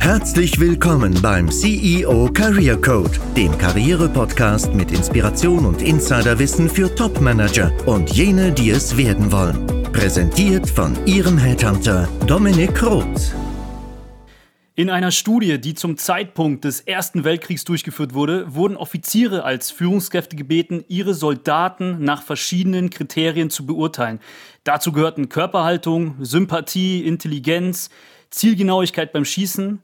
Herzlich willkommen beim CEO Career Code, dem Karriere-Podcast mit Inspiration und Insiderwissen für Top-Manager und jene, die es werden wollen. Präsentiert von Ihrem Headhunter Dominik Roth. In einer Studie, die zum Zeitpunkt des Ersten Weltkriegs durchgeführt wurde, wurden Offiziere als Führungskräfte gebeten, ihre Soldaten nach verschiedenen Kriterien zu beurteilen. Dazu gehörten Körperhaltung, Sympathie, Intelligenz, Zielgenauigkeit beim Schießen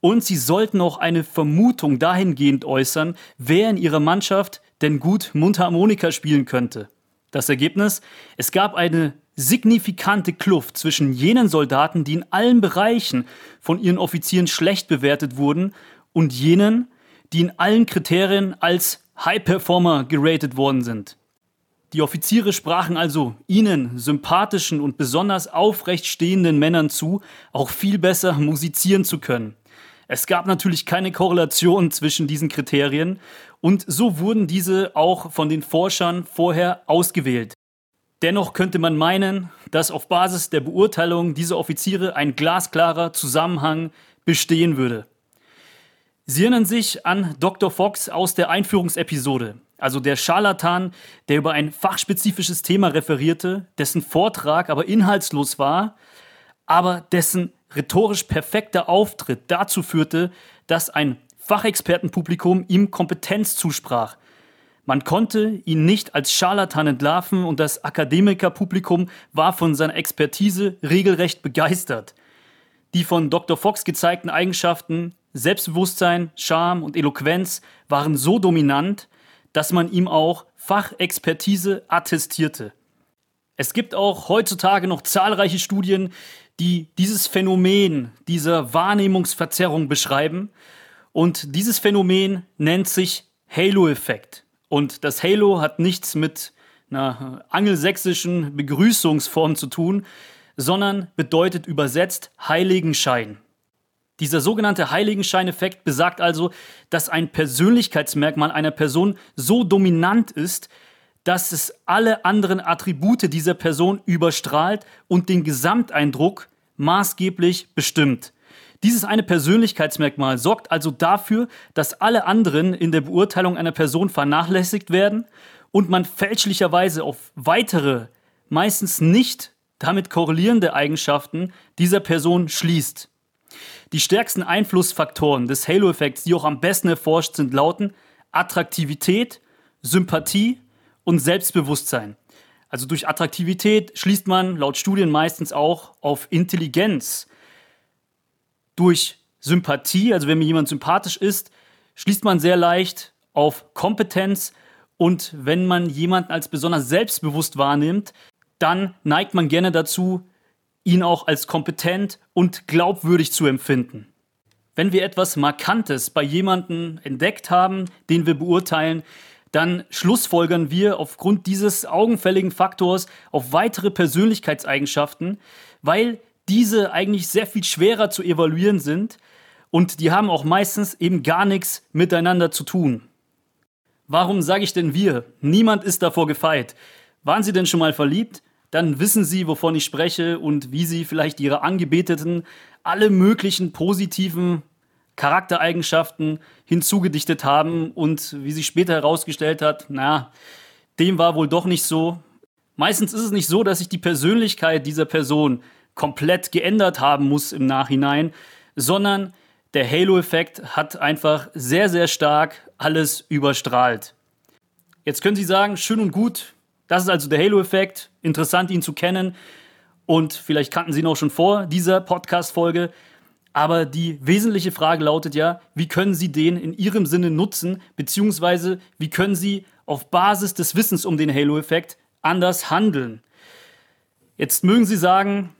und sie sollten auch eine Vermutung dahingehend äußern, wer in ihrer Mannschaft denn gut Mundharmonika spielen könnte. Das Ergebnis? Es gab eine signifikante Kluft zwischen jenen Soldaten, die in allen Bereichen von ihren Offizieren schlecht bewertet wurden, und jenen, die in allen Kriterien als High Performer geratet worden sind. Die Offiziere sprachen also ihnen, sympathischen und besonders aufrecht stehenden Männern zu, auch viel besser musizieren zu können. Es gab natürlich keine Korrelation zwischen diesen Kriterien und so wurden diese auch von den Forschern vorher ausgewählt. Dennoch könnte man meinen, dass auf Basis der Beurteilung dieser Offiziere ein glasklarer Zusammenhang bestehen würde. Sie erinnern sich an Dr. Fox aus der Einführungsepisode, also der Scharlatan, der über ein fachspezifisches Thema referierte, dessen Vortrag aber inhaltslos war, aber dessen rhetorisch perfekter Auftritt dazu führte, dass ein Fachexpertenpublikum ihm Kompetenz zusprach, man konnte ihn nicht als Scharlatan entlarven und das Akademikerpublikum war von seiner Expertise regelrecht begeistert. Die von Dr. Fox gezeigten Eigenschaften Selbstbewusstsein, Charme und Eloquenz waren so dominant, dass man ihm auch Fachexpertise attestierte. Es gibt auch heutzutage noch zahlreiche Studien, die dieses Phänomen dieser Wahrnehmungsverzerrung beschreiben. Und dieses Phänomen nennt sich Halo-Effekt. Und das Halo hat nichts mit einer angelsächsischen Begrüßungsform zu tun, sondern bedeutet übersetzt Heiligenschein. Dieser sogenannte Heiligenscheineffekt besagt also, dass ein Persönlichkeitsmerkmal einer Person so dominant ist, dass es alle anderen Attribute dieser Person überstrahlt und den Gesamteindruck maßgeblich bestimmt. Dieses eine Persönlichkeitsmerkmal sorgt also dafür, dass alle anderen in der Beurteilung einer Person vernachlässigt werden und man fälschlicherweise auf weitere, meistens nicht damit korrelierende Eigenschaften dieser Person schließt. Die stärksten Einflussfaktoren des Halo-Effekts, die auch am besten erforscht sind, lauten Attraktivität, Sympathie und Selbstbewusstsein. Also durch Attraktivität schließt man laut Studien meistens auch auf Intelligenz, durch Sympathie, also wenn mir jemand sympathisch ist, schließt man sehr leicht auf Kompetenz und wenn man jemanden als besonders selbstbewusst wahrnimmt, dann neigt man gerne dazu, ihn auch als kompetent und glaubwürdig zu empfinden. Wenn wir etwas Markantes bei jemandem entdeckt haben, den wir beurteilen, dann schlussfolgern wir aufgrund dieses augenfälligen Faktors auf weitere Persönlichkeitseigenschaften, weil diese eigentlich sehr viel schwerer zu evaluieren sind und die haben auch meistens eben gar nichts miteinander zu tun. Warum sage ich denn wir? Niemand ist davor gefeit. Waren Sie denn schon mal verliebt? Dann wissen Sie, wovon ich spreche und wie Sie vielleicht Ihre Angebeteten alle möglichen positiven Charaktereigenschaften hinzugedichtet haben und wie sich später herausgestellt hat, na, dem war wohl doch nicht so. Meistens ist es nicht so, dass sich die Persönlichkeit dieser Person komplett geändert haben muss im Nachhinein, sondern der Halo-Effekt hat einfach sehr, sehr stark alles überstrahlt. Jetzt können Sie sagen, schön und gut, das ist also der Halo-Effekt, interessant ihn zu kennen und vielleicht kannten Sie ihn auch schon vor dieser Podcast-Folge. Aber die wesentliche Frage lautet ja, wie können Sie den in Ihrem Sinne nutzen, beziehungsweise wie können Sie auf Basis des Wissens um den Halo-Effekt anders handeln? Jetzt mögen Sie sagen,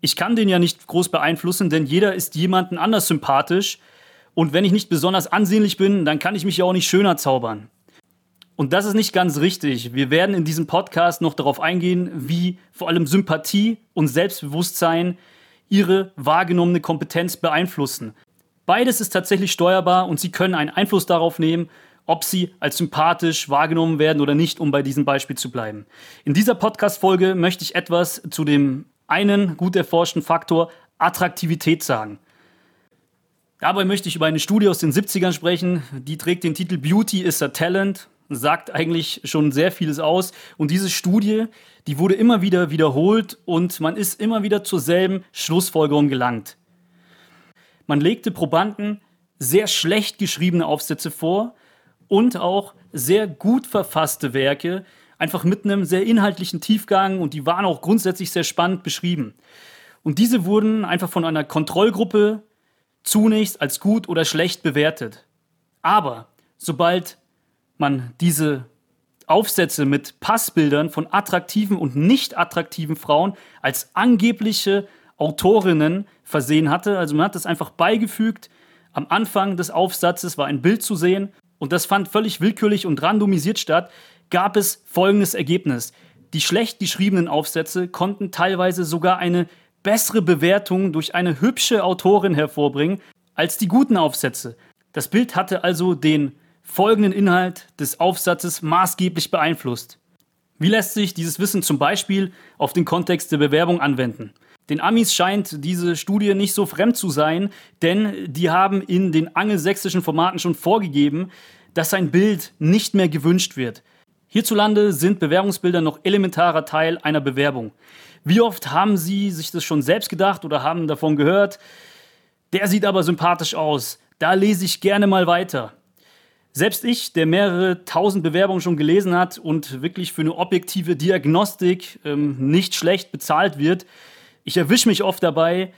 ich kann den ja nicht groß beeinflussen, denn jeder ist jemanden anders sympathisch. Und wenn ich nicht besonders ansehnlich bin, dann kann ich mich ja auch nicht schöner zaubern. Und das ist nicht ganz richtig. Wir werden in diesem Podcast noch darauf eingehen, wie vor allem Sympathie und Selbstbewusstsein ihre wahrgenommene Kompetenz beeinflussen. Beides ist tatsächlich steuerbar und Sie können einen Einfluss darauf nehmen, ob Sie als sympathisch wahrgenommen werden oder nicht, um bei diesem Beispiel zu bleiben. In dieser Podcast-Folge möchte ich etwas zu dem einen gut erforschten Faktor Attraktivität sagen. Dabei möchte ich über eine Studie aus den 70ern sprechen, die trägt den Titel Beauty is a Talent, sagt eigentlich schon sehr vieles aus. Und diese Studie, die wurde immer wieder wiederholt und man ist immer wieder zur selben Schlussfolgerung gelangt. Man legte Probanden sehr schlecht geschriebene Aufsätze vor und auch sehr gut verfasste Werke, einfach mit einem sehr inhaltlichen Tiefgang und die waren auch grundsätzlich sehr spannend beschrieben. Und diese wurden einfach von einer Kontrollgruppe zunächst als gut oder schlecht bewertet. Aber sobald man diese Aufsätze mit Passbildern von attraktiven und nicht attraktiven Frauen als angebliche Autorinnen versehen hatte, also man hat das einfach beigefügt, am Anfang des Aufsatzes war ein Bild zu sehen und das fand völlig willkürlich und randomisiert statt, gab es folgendes Ergebnis. Die schlecht geschriebenen Aufsätze konnten teilweise sogar eine bessere Bewertung durch eine hübsche Autorin hervorbringen als die guten Aufsätze. Das Bild hatte also den folgenden Inhalt des Aufsatzes maßgeblich beeinflusst. Wie lässt sich dieses Wissen zum Beispiel auf den Kontext der Bewerbung anwenden? Den Amis scheint diese Studie nicht so fremd zu sein, denn die haben in den angelsächsischen Formaten schon vorgegeben, dass ein Bild nicht mehr gewünscht wird. Hierzulande sind Bewerbungsbilder noch elementarer Teil einer Bewerbung. Wie oft haben Sie sich das schon selbst gedacht oder haben davon gehört? Der sieht aber sympathisch aus. Da lese ich gerne mal weiter. Selbst ich, der mehrere tausend Bewerbungen schon gelesen hat und wirklich für eine objektive Diagnostik ähm, nicht schlecht bezahlt wird, ich erwische mich oft dabei,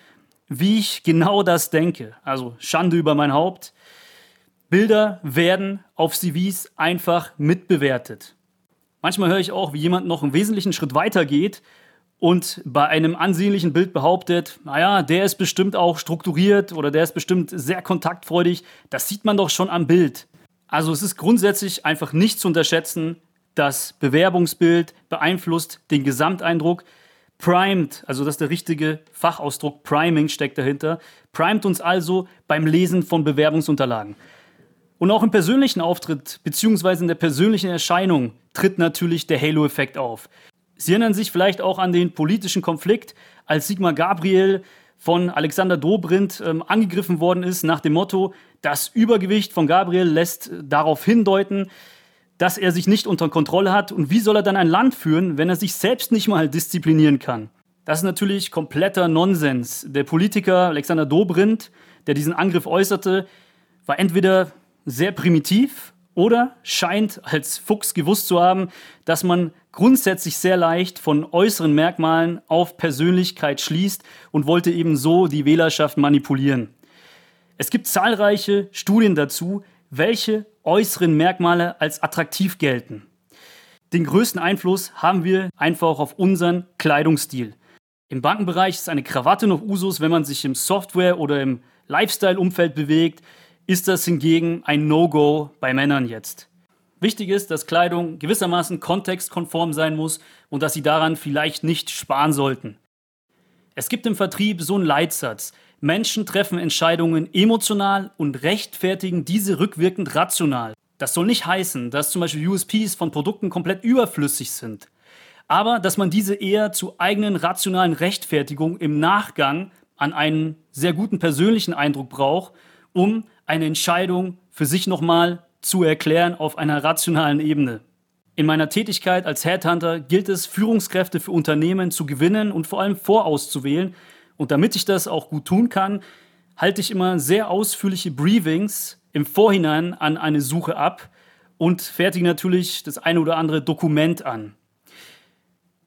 wie ich genau das denke. Also Schande über mein Haupt. Bilder werden auf CVs einfach mitbewertet. Manchmal höre ich auch, wie jemand noch einen wesentlichen Schritt weiter geht und bei einem ansehnlichen Bild behauptet, naja, der ist bestimmt auch strukturiert oder der ist bestimmt sehr kontaktfreudig. Das sieht man doch schon am Bild. Also es ist grundsätzlich einfach nicht zu unterschätzen, das Bewerbungsbild beeinflusst den Gesamteindruck. Primed, also das ist der richtige Fachausdruck, Priming steckt dahinter, primet uns also beim Lesen von Bewerbungsunterlagen. Und auch im persönlichen Auftritt bzw. in der persönlichen Erscheinung tritt natürlich der Halo-Effekt auf. Sie erinnern sich vielleicht auch an den politischen Konflikt, als Sigmar Gabriel von Alexander Dobrindt ähm, angegriffen worden ist nach dem Motto, das Übergewicht von Gabriel lässt darauf hindeuten, dass er sich nicht unter Kontrolle hat und wie soll er dann ein Land führen, wenn er sich selbst nicht mal disziplinieren kann. Das ist natürlich kompletter Nonsens. Der Politiker Alexander Dobrindt, der diesen Angriff äußerte, war entweder sehr primitiv oder scheint als Fuchs gewusst zu haben, dass man grundsätzlich sehr leicht von äußeren Merkmalen auf Persönlichkeit schließt und wollte eben so die Wählerschaft manipulieren. Es gibt zahlreiche Studien dazu, welche äußeren Merkmale als attraktiv gelten. Den größten Einfluss haben wir einfach auf unseren Kleidungsstil. Im Bankenbereich ist eine Krawatte noch Usus, wenn man sich im Software- oder im Lifestyle-Umfeld bewegt ist das hingegen ein No-Go bei Männern jetzt. Wichtig ist, dass Kleidung gewissermaßen kontextkonform sein muss und dass sie daran vielleicht nicht sparen sollten. Es gibt im Vertrieb so einen Leitsatz. Menschen treffen Entscheidungen emotional und rechtfertigen diese rückwirkend rational. Das soll nicht heißen, dass zum Beispiel USPs von Produkten komplett überflüssig sind, aber dass man diese eher zu eigenen rationalen Rechtfertigungen im Nachgang an einen sehr guten persönlichen Eindruck braucht, um eine Entscheidung für sich nochmal zu erklären auf einer rationalen Ebene. In meiner Tätigkeit als Headhunter gilt es, Führungskräfte für Unternehmen zu gewinnen und vor allem vorauszuwählen. Und damit ich das auch gut tun kann, halte ich immer sehr ausführliche Briefings im Vorhinein an eine Suche ab und fertige natürlich das eine oder andere Dokument an.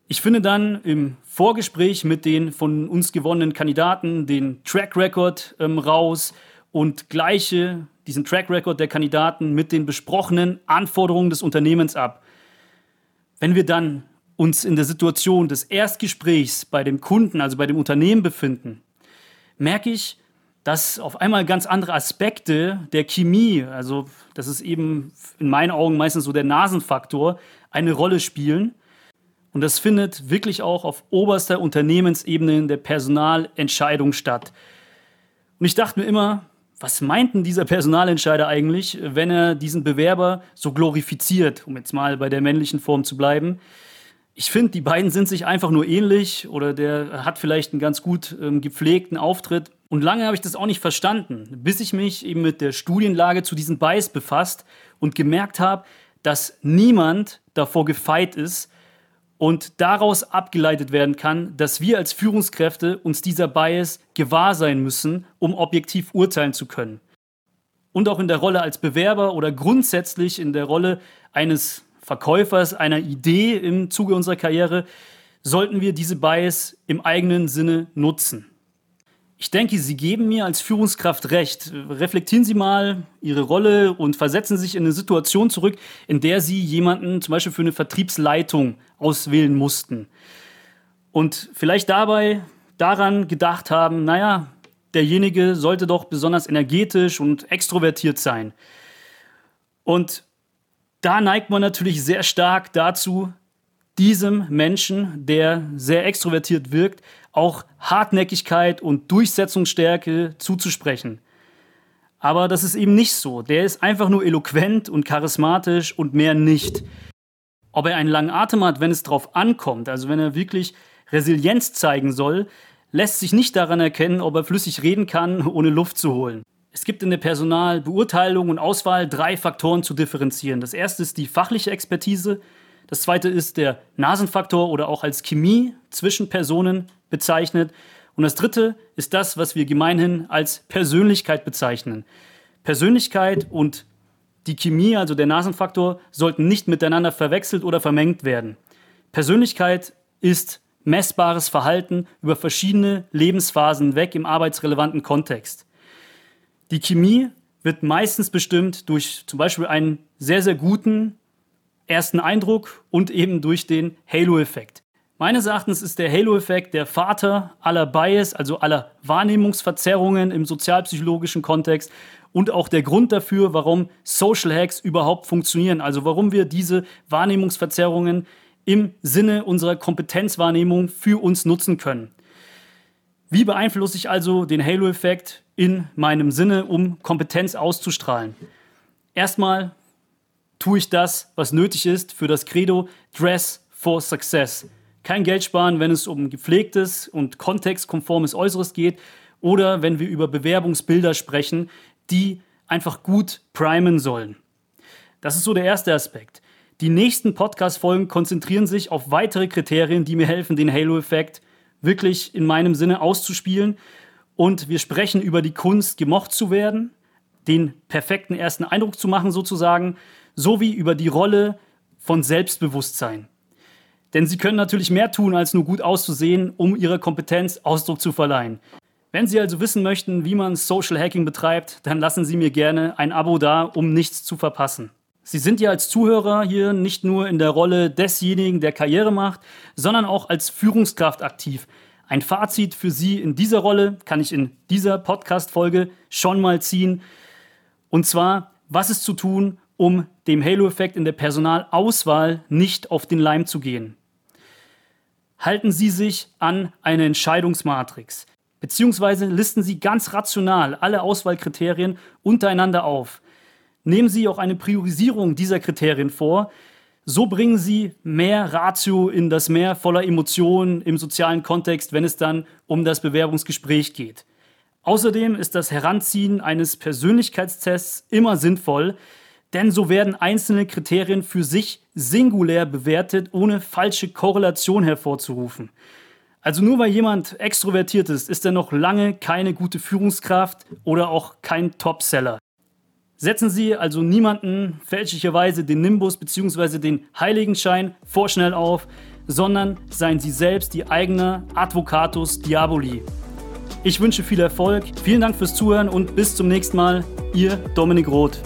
Ich finde dann im Vorgespräch mit den von uns gewonnenen Kandidaten den Track Record ähm, raus, und gleiche diesen Track Record der Kandidaten mit den besprochenen Anforderungen des Unternehmens ab. Wenn wir dann uns in der Situation des Erstgesprächs bei dem Kunden, also bei dem Unternehmen befinden, merke ich, dass auf einmal ganz andere Aspekte der Chemie, also das ist eben in meinen Augen meistens so der Nasenfaktor, eine Rolle spielen. Und das findet wirklich auch auf oberster Unternehmensebene in der Personalentscheidung statt. Und ich dachte mir immer, was meint denn dieser Personalentscheider eigentlich, wenn er diesen Bewerber so glorifiziert, um jetzt mal bei der männlichen Form zu bleiben? Ich finde, die beiden sind sich einfach nur ähnlich oder der hat vielleicht einen ganz gut ähm, gepflegten Auftritt. Und lange habe ich das auch nicht verstanden, bis ich mich eben mit der Studienlage zu diesen Bias befasst und gemerkt habe, dass niemand davor gefeit ist und daraus abgeleitet werden kann, dass wir als Führungskräfte uns dieser Bias gewahr sein müssen, um objektiv urteilen zu können. Und auch in der Rolle als Bewerber oder grundsätzlich in der Rolle eines Verkäufers einer Idee im Zuge unserer Karriere sollten wir diese Bias im eigenen Sinne nutzen. Ich denke, Sie geben mir als Führungskraft recht. Reflektieren Sie mal Ihre Rolle und versetzen sich in eine Situation zurück, in der Sie jemanden zum Beispiel für eine Vertriebsleitung auswählen mussten. Und vielleicht dabei daran gedacht haben, naja, derjenige sollte doch besonders energetisch und extrovertiert sein. Und da neigt man natürlich sehr stark dazu, diesem Menschen, der sehr extrovertiert wirkt, auch Hartnäckigkeit und Durchsetzungsstärke zuzusprechen. Aber das ist eben nicht so. Der ist einfach nur eloquent und charismatisch und mehr nicht. Ob er einen langen Atem hat, wenn es darauf ankommt, also wenn er wirklich Resilienz zeigen soll, lässt sich nicht daran erkennen, ob er flüssig reden kann, ohne Luft zu holen. Es gibt in der Personalbeurteilung und Auswahl drei Faktoren zu differenzieren. Das erste ist die fachliche Expertise, das zweite ist der Nasenfaktor oder auch als Chemie zwischen Personen bezeichnet. Und das dritte ist das, was wir gemeinhin als Persönlichkeit bezeichnen. Persönlichkeit und die Chemie, also der Nasenfaktor, sollten nicht miteinander verwechselt oder vermengt werden. Persönlichkeit ist messbares Verhalten über verschiedene Lebensphasen weg im arbeitsrelevanten Kontext. Die Chemie wird meistens bestimmt durch zum Beispiel einen sehr, sehr guten ersten Eindruck und eben durch den Halo-Effekt. Meines Erachtens ist der Halo-Effekt der Vater aller Bias, also aller Wahrnehmungsverzerrungen im sozialpsychologischen Kontext und auch der Grund dafür, warum Social Hacks überhaupt funktionieren, also warum wir diese Wahrnehmungsverzerrungen im Sinne unserer Kompetenzwahrnehmung für uns nutzen können. Wie beeinflusse ich also den Halo-Effekt in meinem Sinne, um Kompetenz auszustrahlen? Erstmal tue ich das, was nötig ist für das Credo Dress for Success. Kein Geld sparen, wenn es um gepflegtes und kontextkonformes Äußeres geht oder wenn wir über Bewerbungsbilder sprechen, die einfach gut primen sollen. Das ist so der erste Aspekt. Die nächsten Podcast-Folgen konzentrieren sich auf weitere Kriterien, die mir helfen, den Halo-Effekt wirklich in meinem Sinne auszuspielen. Und wir sprechen über die Kunst, gemocht zu werden, den perfekten ersten Eindruck zu machen sozusagen, sowie über die Rolle von Selbstbewusstsein. Denn sie können natürlich mehr tun, als nur gut auszusehen, um ihrer Kompetenz Ausdruck zu verleihen. Wenn Sie also wissen möchten, wie man Social Hacking betreibt, dann lassen Sie mir gerne ein Abo da, um nichts zu verpassen. Sie sind ja als Zuhörer hier nicht nur in der Rolle desjenigen, der Karriere macht, sondern auch als Führungskraft aktiv. Ein Fazit für Sie in dieser Rolle kann ich in dieser Podcast-Folge schon mal ziehen. Und zwar, was ist zu tun, um dem Halo-Effekt in der Personalauswahl nicht auf den Leim zu gehen? Halten Sie sich an eine Entscheidungsmatrix, beziehungsweise listen Sie ganz rational alle Auswahlkriterien untereinander auf. Nehmen Sie auch eine Priorisierung dieser Kriterien vor. So bringen Sie mehr Ratio in das Meer voller Emotionen im sozialen Kontext, wenn es dann um das Bewerbungsgespräch geht. Außerdem ist das Heranziehen eines Persönlichkeitstests immer sinnvoll, denn so werden einzelne Kriterien für sich singulär bewertet, ohne falsche Korrelation hervorzurufen. Also nur weil jemand extrovertiert ist, ist er noch lange keine gute Führungskraft oder auch kein Topseller. Setzen Sie also niemanden fälschlicherweise den Nimbus bzw. den Heiligenschein vorschnell auf, sondern seien Sie selbst die eigene Advocatus Diaboli. Ich wünsche viel Erfolg, vielen Dank fürs Zuhören und bis zum nächsten Mal, Ihr Dominik Roth.